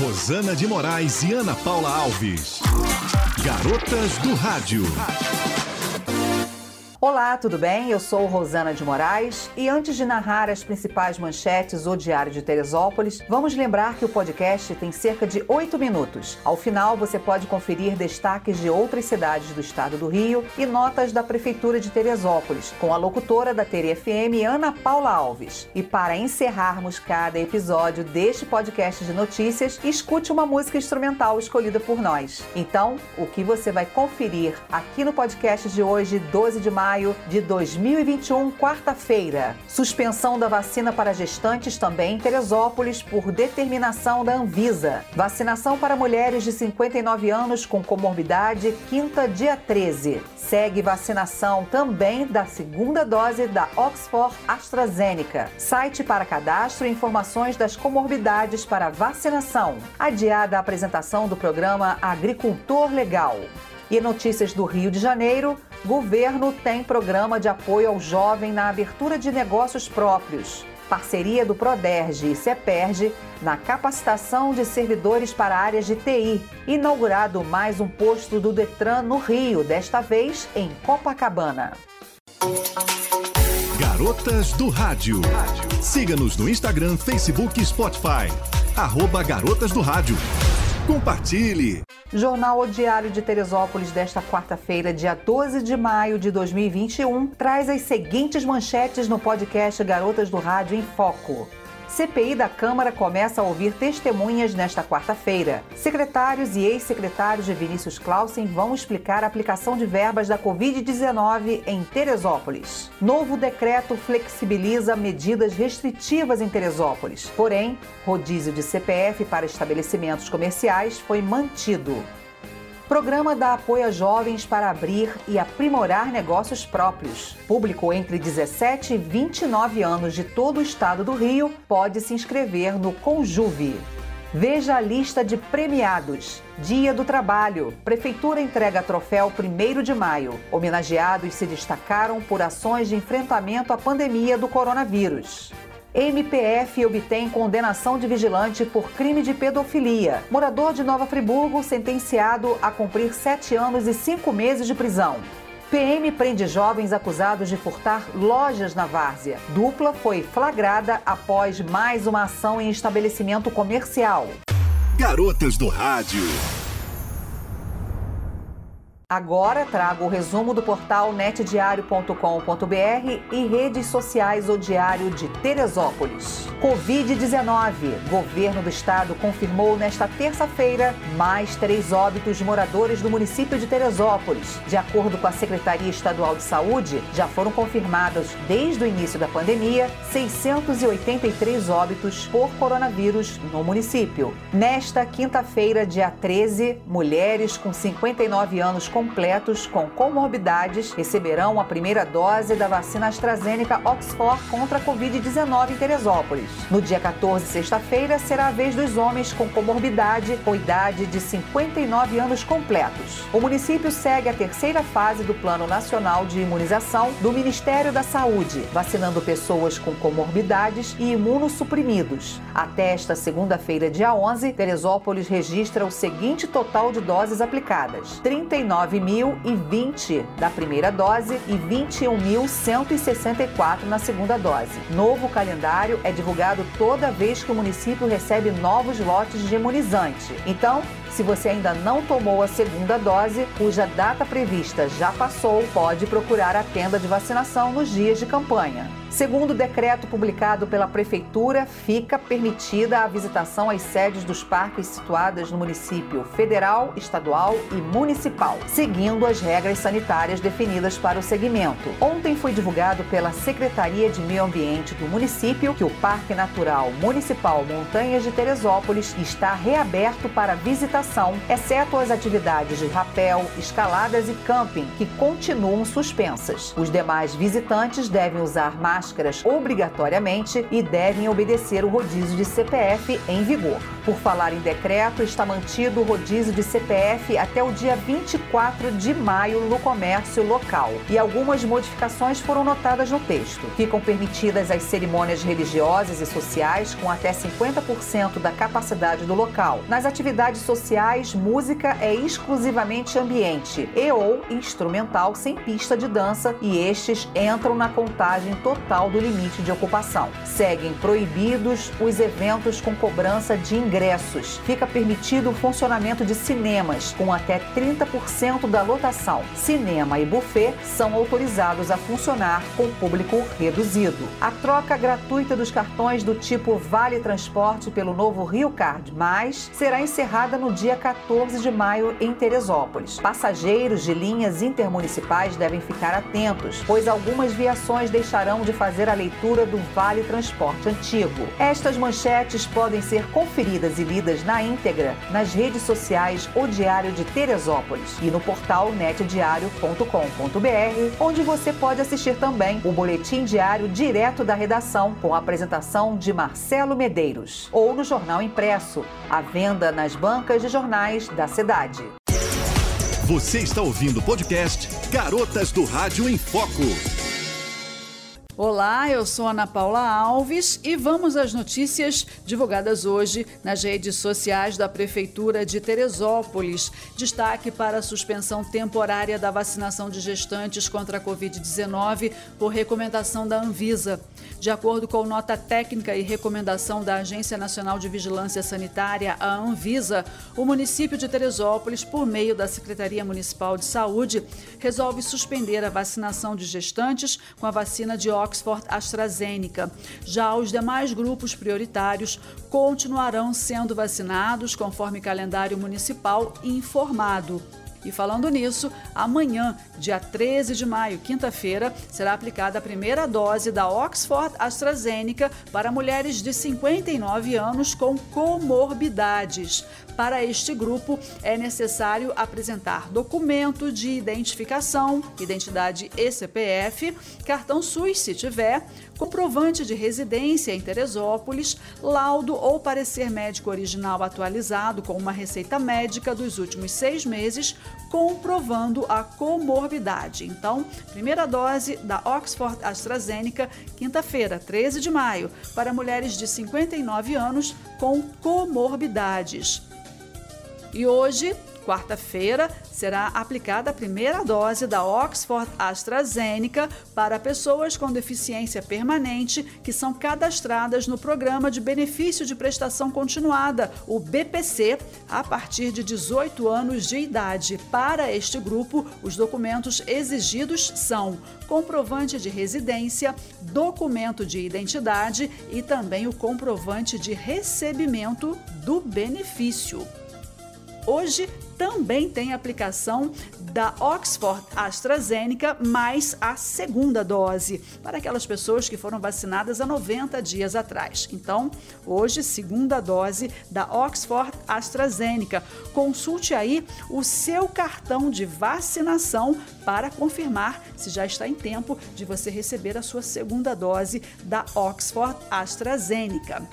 Rosana de Moraes e Ana Paula Alves. Garotas do Rádio. Olá, tudo bem? Eu sou Rosana de Moraes e antes de narrar as principais manchetes do Diário de Teresópolis, vamos lembrar que o podcast tem cerca de oito minutos. Ao final, você pode conferir destaques de outras cidades do estado do Rio e notas da Prefeitura de Teresópolis, com a locutora da TR FM, Ana Paula Alves. E para encerrarmos cada episódio deste podcast de notícias, escute uma música instrumental escolhida por nós. Então, o que você vai conferir aqui no podcast de hoje, 12 de maio, maio de 2021, quarta-feira. Suspensão da vacina para gestantes também em Teresópolis por determinação da Anvisa. Vacinação para mulheres de 59 anos com comorbidade, quinta, dia 13. Segue vacinação também da segunda dose da Oxford AstraZeneca. Site para cadastro e informações das comorbidades para vacinação. Adiada a apresentação do programa Agricultor Legal. E notícias do Rio de Janeiro, governo tem programa de apoio ao jovem na abertura de negócios próprios. Parceria do Proderge e Ceperge na capacitação de servidores para áreas de TI. Inaugurado mais um posto do Detran no Rio, desta vez em Copacabana. Garotas do Rádio. Siga-nos no Instagram, Facebook e Spotify. Arroba Garotas do Rádio. Compartilhe! Jornal O Diário de Teresópolis desta quarta-feira, dia 12 de maio de 2021, traz as seguintes manchetes no podcast Garotas do Rádio em Foco. CPI da Câmara começa a ouvir testemunhas nesta quarta-feira. Secretários e ex-secretários de Vinícius Clausen vão explicar a aplicação de verbas da Covid-19 em Teresópolis. Novo decreto flexibiliza medidas restritivas em Teresópolis. Porém, rodízio de CPF para estabelecimentos comerciais foi mantido. Programa dá apoio a jovens para abrir e aprimorar negócios próprios. Público entre 17 e 29 anos de todo o estado do Rio pode se inscrever no Conjuve. Veja a lista de premiados. Dia do Trabalho. Prefeitura entrega troféu 1 de maio. Homenageados se destacaram por ações de enfrentamento à pandemia do coronavírus. MPF obtém condenação de vigilante por crime de pedofilia. Morador de Nova Friburgo sentenciado a cumprir sete anos e cinco meses de prisão. PM prende jovens acusados de furtar lojas na várzea. Dupla foi flagrada após mais uma ação em estabelecimento comercial. Garotas do Rádio. Agora trago o resumo do portal netdiario.com.br e redes sociais O Diário de Teresópolis. Covid-19. Governo do Estado confirmou nesta terça-feira mais três óbitos de moradores do município de Teresópolis. De acordo com a Secretaria Estadual de Saúde, já foram confirmados desde o início da pandemia 683 óbitos por coronavírus no município. Nesta quinta-feira, dia 13, mulheres com 59 anos completos com comorbidades receberão a primeira dose da vacina AstraZeneca Oxford contra a Covid-19 em Teresópolis. No dia 14, sexta-feira, será a vez dos homens com comorbidade com idade de 59 anos completos. O município segue a terceira fase do Plano Nacional de Imunização do Ministério da Saúde, vacinando pessoas com comorbidades e imunossuprimidos. Até esta segunda-feira, dia 11, Teresópolis registra o seguinte total de doses aplicadas: 39 9.020 da primeira dose e 21.164 na segunda dose. Novo calendário é divulgado toda vez que o município recebe novos lotes de imunizante. Então, se você ainda não tomou a segunda dose, cuja data prevista já passou, pode procurar a tenda de vacinação nos dias de campanha. Segundo o decreto publicado pela Prefeitura, fica permitida a visitação às sedes dos parques situadas no município federal, estadual e municipal, seguindo as regras sanitárias definidas para o segmento. Ontem foi divulgado pela Secretaria de Meio Ambiente do município que o Parque Natural Municipal Montanhas de Teresópolis está reaberto para visitação exceto as atividades de rapel, escaladas e camping, que continuam suspensas. Os demais visitantes devem usar máscaras obrigatoriamente e devem obedecer o rodízio de CPF em vigor. Por falar em decreto, está mantido o rodízio de CPF até o dia 24 4 de maio no comércio local. E algumas modificações foram notadas no texto. Ficam permitidas as cerimônias religiosas e sociais com até 50% da capacidade do local. Nas atividades sociais, música é exclusivamente ambiente e ou instrumental sem pista de dança e estes entram na contagem total do limite de ocupação. Seguem proibidos os eventos com cobrança de ingressos. Fica permitido o funcionamento de cinemas com até 30% da lotação. Cinema e buffet são autorizados a funcionar com público reduzido. A troca gratuita dos cartões do tipo Vale Transporte pelo novo Rio Card Mais será encerrada no dia 14 de maio em Teresópolis. Passageiros de linhas intermunicipais devem ficar atentos, pois algumas viações deixarão de fazer a leitura do Vale Transporte antigo. Estas manchetes podem ser conferidas e lidas na íntegra nas redes sociais O Diário de Teresópolis e no portal netdiario.com.br, onde você pode assistir também o boletim diário direto da redação com a apresentação de Marcelo Medeiros ou no jornal impresso, à venda nas bancas de jornais da cidade. Você está ouvindo o podcast Garotas do Rádio em Foco. Olá, eu sou Ana Paula Alves e vamos às notícias divulgadas hoje nas redes sociais da Prefeitura de Teresópolis. Destaque para a suspensão temporária da vacinação de gestantes contra a Covid-19 por recomendação da Anvisa. De acordo com nota técnica e recomendação da Agência Nacional de Vigilância Sanitária, a Anvisa, o município de Teresópolis, por meio da Secretaria Municipal de Saúde, resolve suspender a vacinação de gestantes com a vacina de Oxford AstraZeneca. Já os demais grupos prioritários continuarão sendo vacinados conforme calendário municipal informado. E falando nisso, amanhã, dia 13 de maio, quinta-feira, será aplicada a primeira dose da Oxford AstraZeneca para mulheres de 59 anos com comorbidades. Para este grupo, é necessário apresentar documento de identificação, identidade e CPF, cartão SUS se tiver, comprovante de residência em Teresópolis, laudo ou parecer médico original atualizado com uma receita médica dos últimos seis meses, comprovando a comorbidade. Então, primeira dose da Oxford AstraZeneca, quinta-feira, 13 de maio, para mulheres de 59 anos com comorbidades. E hoje, quarta-feira, será aplicada a primeira dose da Oxford AstraZeneca para pessoas com deficiência permanente que são cadastradas no Programa de Benefício de Prestação Continuada, o BPC, a partir de 18 anos de idade. Para este grupo, os documentos exigidos são comprovante de residência, documento de identidade e também o comprovante de recebimento do benefício. Hoje também tem aplicação da Oxford AstraZeneca mais a segunda dose para aquelas pessoas que foram vacinadas há 90 dias atrás. Então, hoje, segunda dose da Oxford AstraZeneca. Consulte aí o seu cartão de vacinação para confirmar se já está em tempo de você receber a sua segunda dose da Oxford AstraZeneca.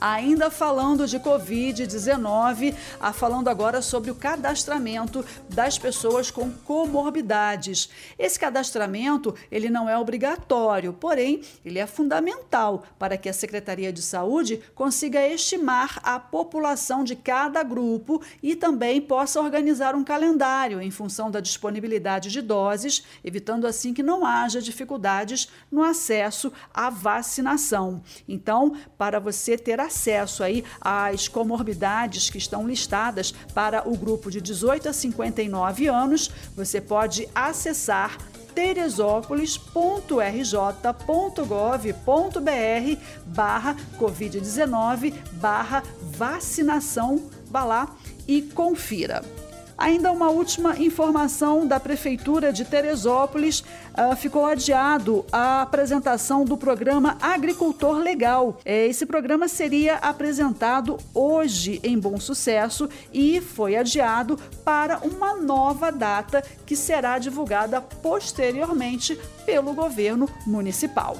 Ainda falando de Covid-19, falando agora sobre o cadastramento das pessoas com comorbidades. Esse cadastramento ele não é obrigatório, porém ele é fundamental para que a Secretaria de Saúde consiga estimar a população de cada grupo e também possa organizar um calendário em função da disponibilidade de doses, evitando assim que não haja dificuldades no acesso à vacinação. Então, para você ter a acesso aí às comorbidades que estão listadas para o grupo de 18 a 59 anos, você pode acessar teresópolis.rj.gov.br barra Covid-19 barra vacinação. Vá lá e confira. Ainda uma última informação da Prefeitura de Teresópolis: uh, ficou adiado a apresentação do programa Agricultor Legal. É, esse programa seria apresentado hoje em Bom Sucesso e foi adiado para uma nova data que será divulgada posteriormente pelo governo municipal.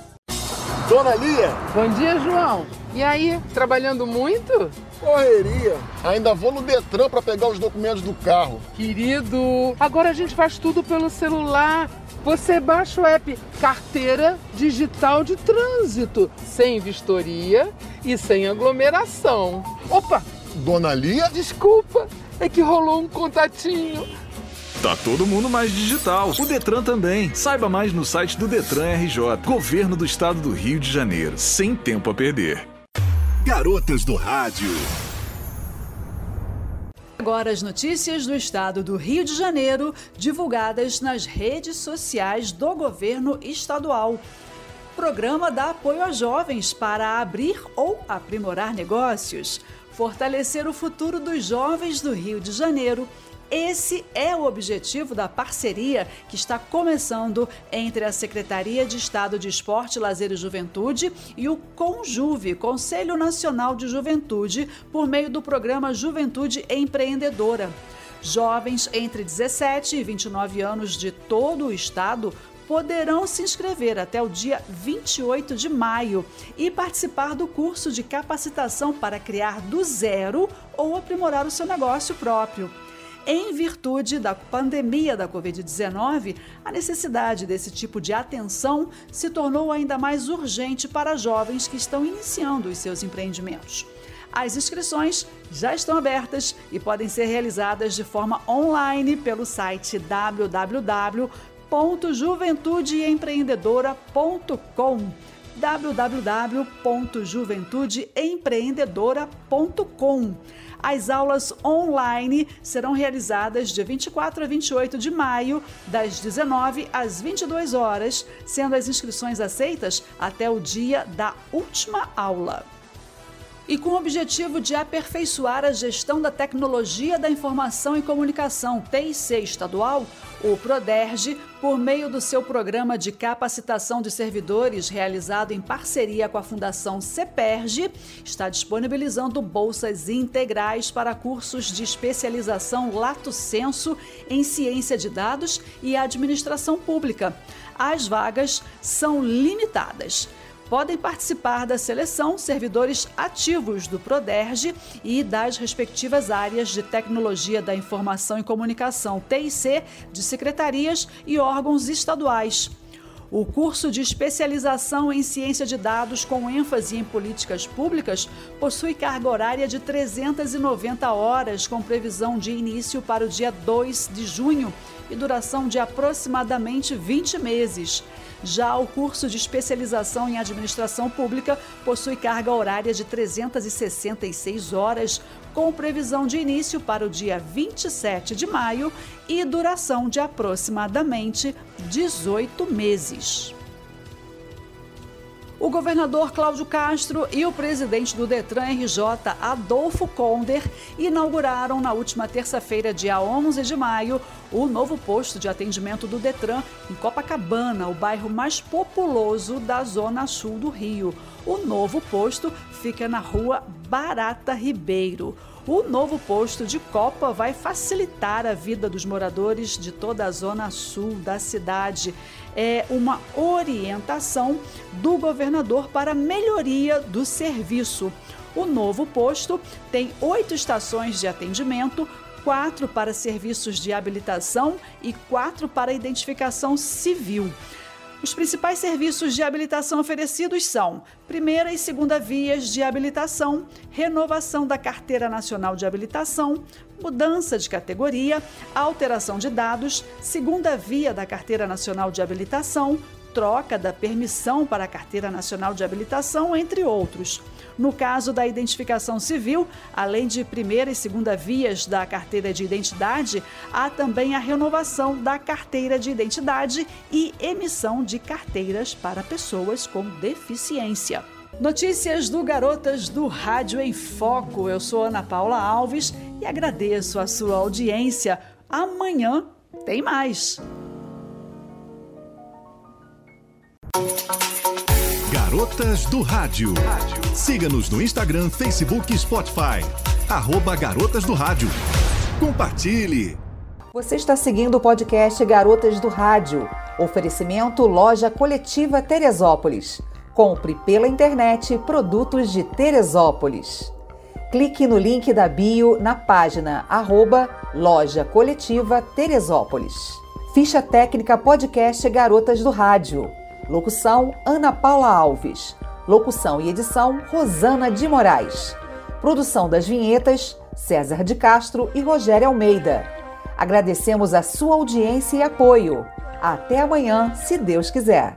Dona Lia. Bom dia, João. E aí, trabalhando muito? Correria. Ainda vou no Detran para pegar os documentos do carro. Querido, agora a gente faz tudo pelo celular. Você baixa o app Carteira Digital de Trânsito, sem vistoria e sem aglomeração. Opa! Dona Lia? Desculpa, é que rolou um contatinho. Tá todo mundo mais digital. O Detran também. Saiba mais no site do Detran RJ, Governo do Estado do Rio de Janeiro, sem tempo a perder. Garotas do Rádio. Agora as notícias do estado do Rio de Janeiro, divulgadas nas redes sociais do governo estadual. Programa dá apoio a jovens para abrir ou aprimorar negócios, fortalecer o futuro dos jovens do Rio de Janeiro esse é o objetivo da parceria que está começando entre a Secretaria de Estado de Esporte, Lazer e Juventude e o Conjuve, Conselho Nacional de Juventude, por meio do programa Juventude Empreendedora. Jovens entre 17 e 29 anos de todo o estado poderão se inscrever até o dia 28 de maio e participar do curso de capacitação para criar do zero ou aprimorar o seu negócio próprio. Em virtude da pandemia da Covid-19, a necessidade desse tipo de atenção se tornou ainda mais urgente para jovens que estão iniciando os seus empreendimentos. As inscrições já estão abertas e podem ser realizadas de forma online pelo site www.juventudeempreendedora.com www.juventudeempreendedora.com as aulas online serão realizadas de 24 a 28 de maio, das 19 às 22 horas, sendo as inscrições aceitas até o dia da última aula e com o objetivo de aperfeiçoar a gestão da tecnologia da informação e comunicação TIC estadual, o Proderge, por meio do seu programa de capacitação de servidores realizado em parceria com a Fundação CEPERGE, está disponibilizando bolsas integrais para cursos de especialização Lato Senso em ciência de dados e administração pública. As vagas são limitadas podem participar da seleção servidores ativos do Proderge e das respectivas áreas de tecnologia da informação e comunicação TIC de secretarias e órgãos estaduais. O curso de especialização em ciência de dados com ênfase em políticas públicas possui carga horária de 390 horas, com previsão de início para o dia 2 de junho e duração de aproximadamente 20 meses. Já o curso de especialização em administração pública possui carga horária de 366 horas, com previsão de início para o dia 27 de maio e duração de aproximadamente 18 meses. O governador Cláudio Castro e o presidente do Detran RJ, Adolfo Konder, inauguraram na última terça-feira, dia 11 de maio, o novo posto de atendimento do Detran em Copacabana, o bairro mais populoso da zona sul do Rio. O novo posto fica na rua Barata Ribeiro. O novo posto de Copa vai facilitar a vida dos moradores de toda a zona sul da cidade. É uma orientação do governador para melhoria do serviço. O novo posto tem oito estações de atendimento, quatro para serviços de habilitação e quatro para identificação civil. Os principais serviços de habilitação oferecidos são primeira e segunda vias de habilitação, renovação da Carteira Nacional de Habilitação, mudança de categoria, alteração de dados, segunda via da Carteira Nacional de Habilitação, troca da permissão para a Carteira Nacional de Habilitação, entre outros. No caso da identificação civil, além de primeira e segunda vias da carteira de identidade, há também a renovação da carteira de identidade e emissão de carteiras para pessoas com deficiência. Notícias do Garotas do Rádio em Foco. Eu sou Ana Paula Alves e agradeço a sua audiência. Amanhã tem mais. Garotas do Rádio. Siga-nos no Instagram, Facebook e Spotify. Arroba Garotas do Rádio. Compartilhe. Você está seguindo o podcast Garotas do Rádio. Oferecimento Loja Coletiva Teresópolis. Compre pela internet produtos de Teresópolis. Clique no link da bio na página arroba Loja Coletiva Teresópolis. Ficha técnica podcast Garotas do Rádio. Locução Ana Paula Alves. Locução e edição Rosana de Moraes. Produção das vinhetas César de Castro e Rogério Almeida. Agradecemos a sua audiência e apoio. Até amanhã, se Deus quiser.